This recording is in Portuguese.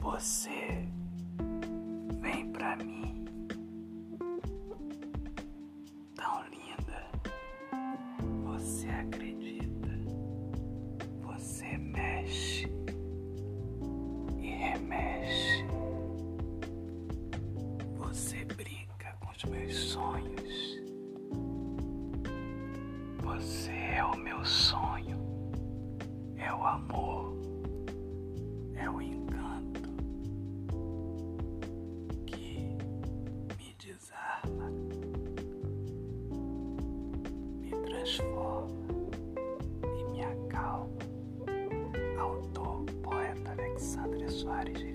você vem pra mim tão linda. Você acredita, você mexe e remexe, você brinca com os meus sonhos, você é o meu sonho. transforma e me acalma. Autor, poeta Alexandre Soares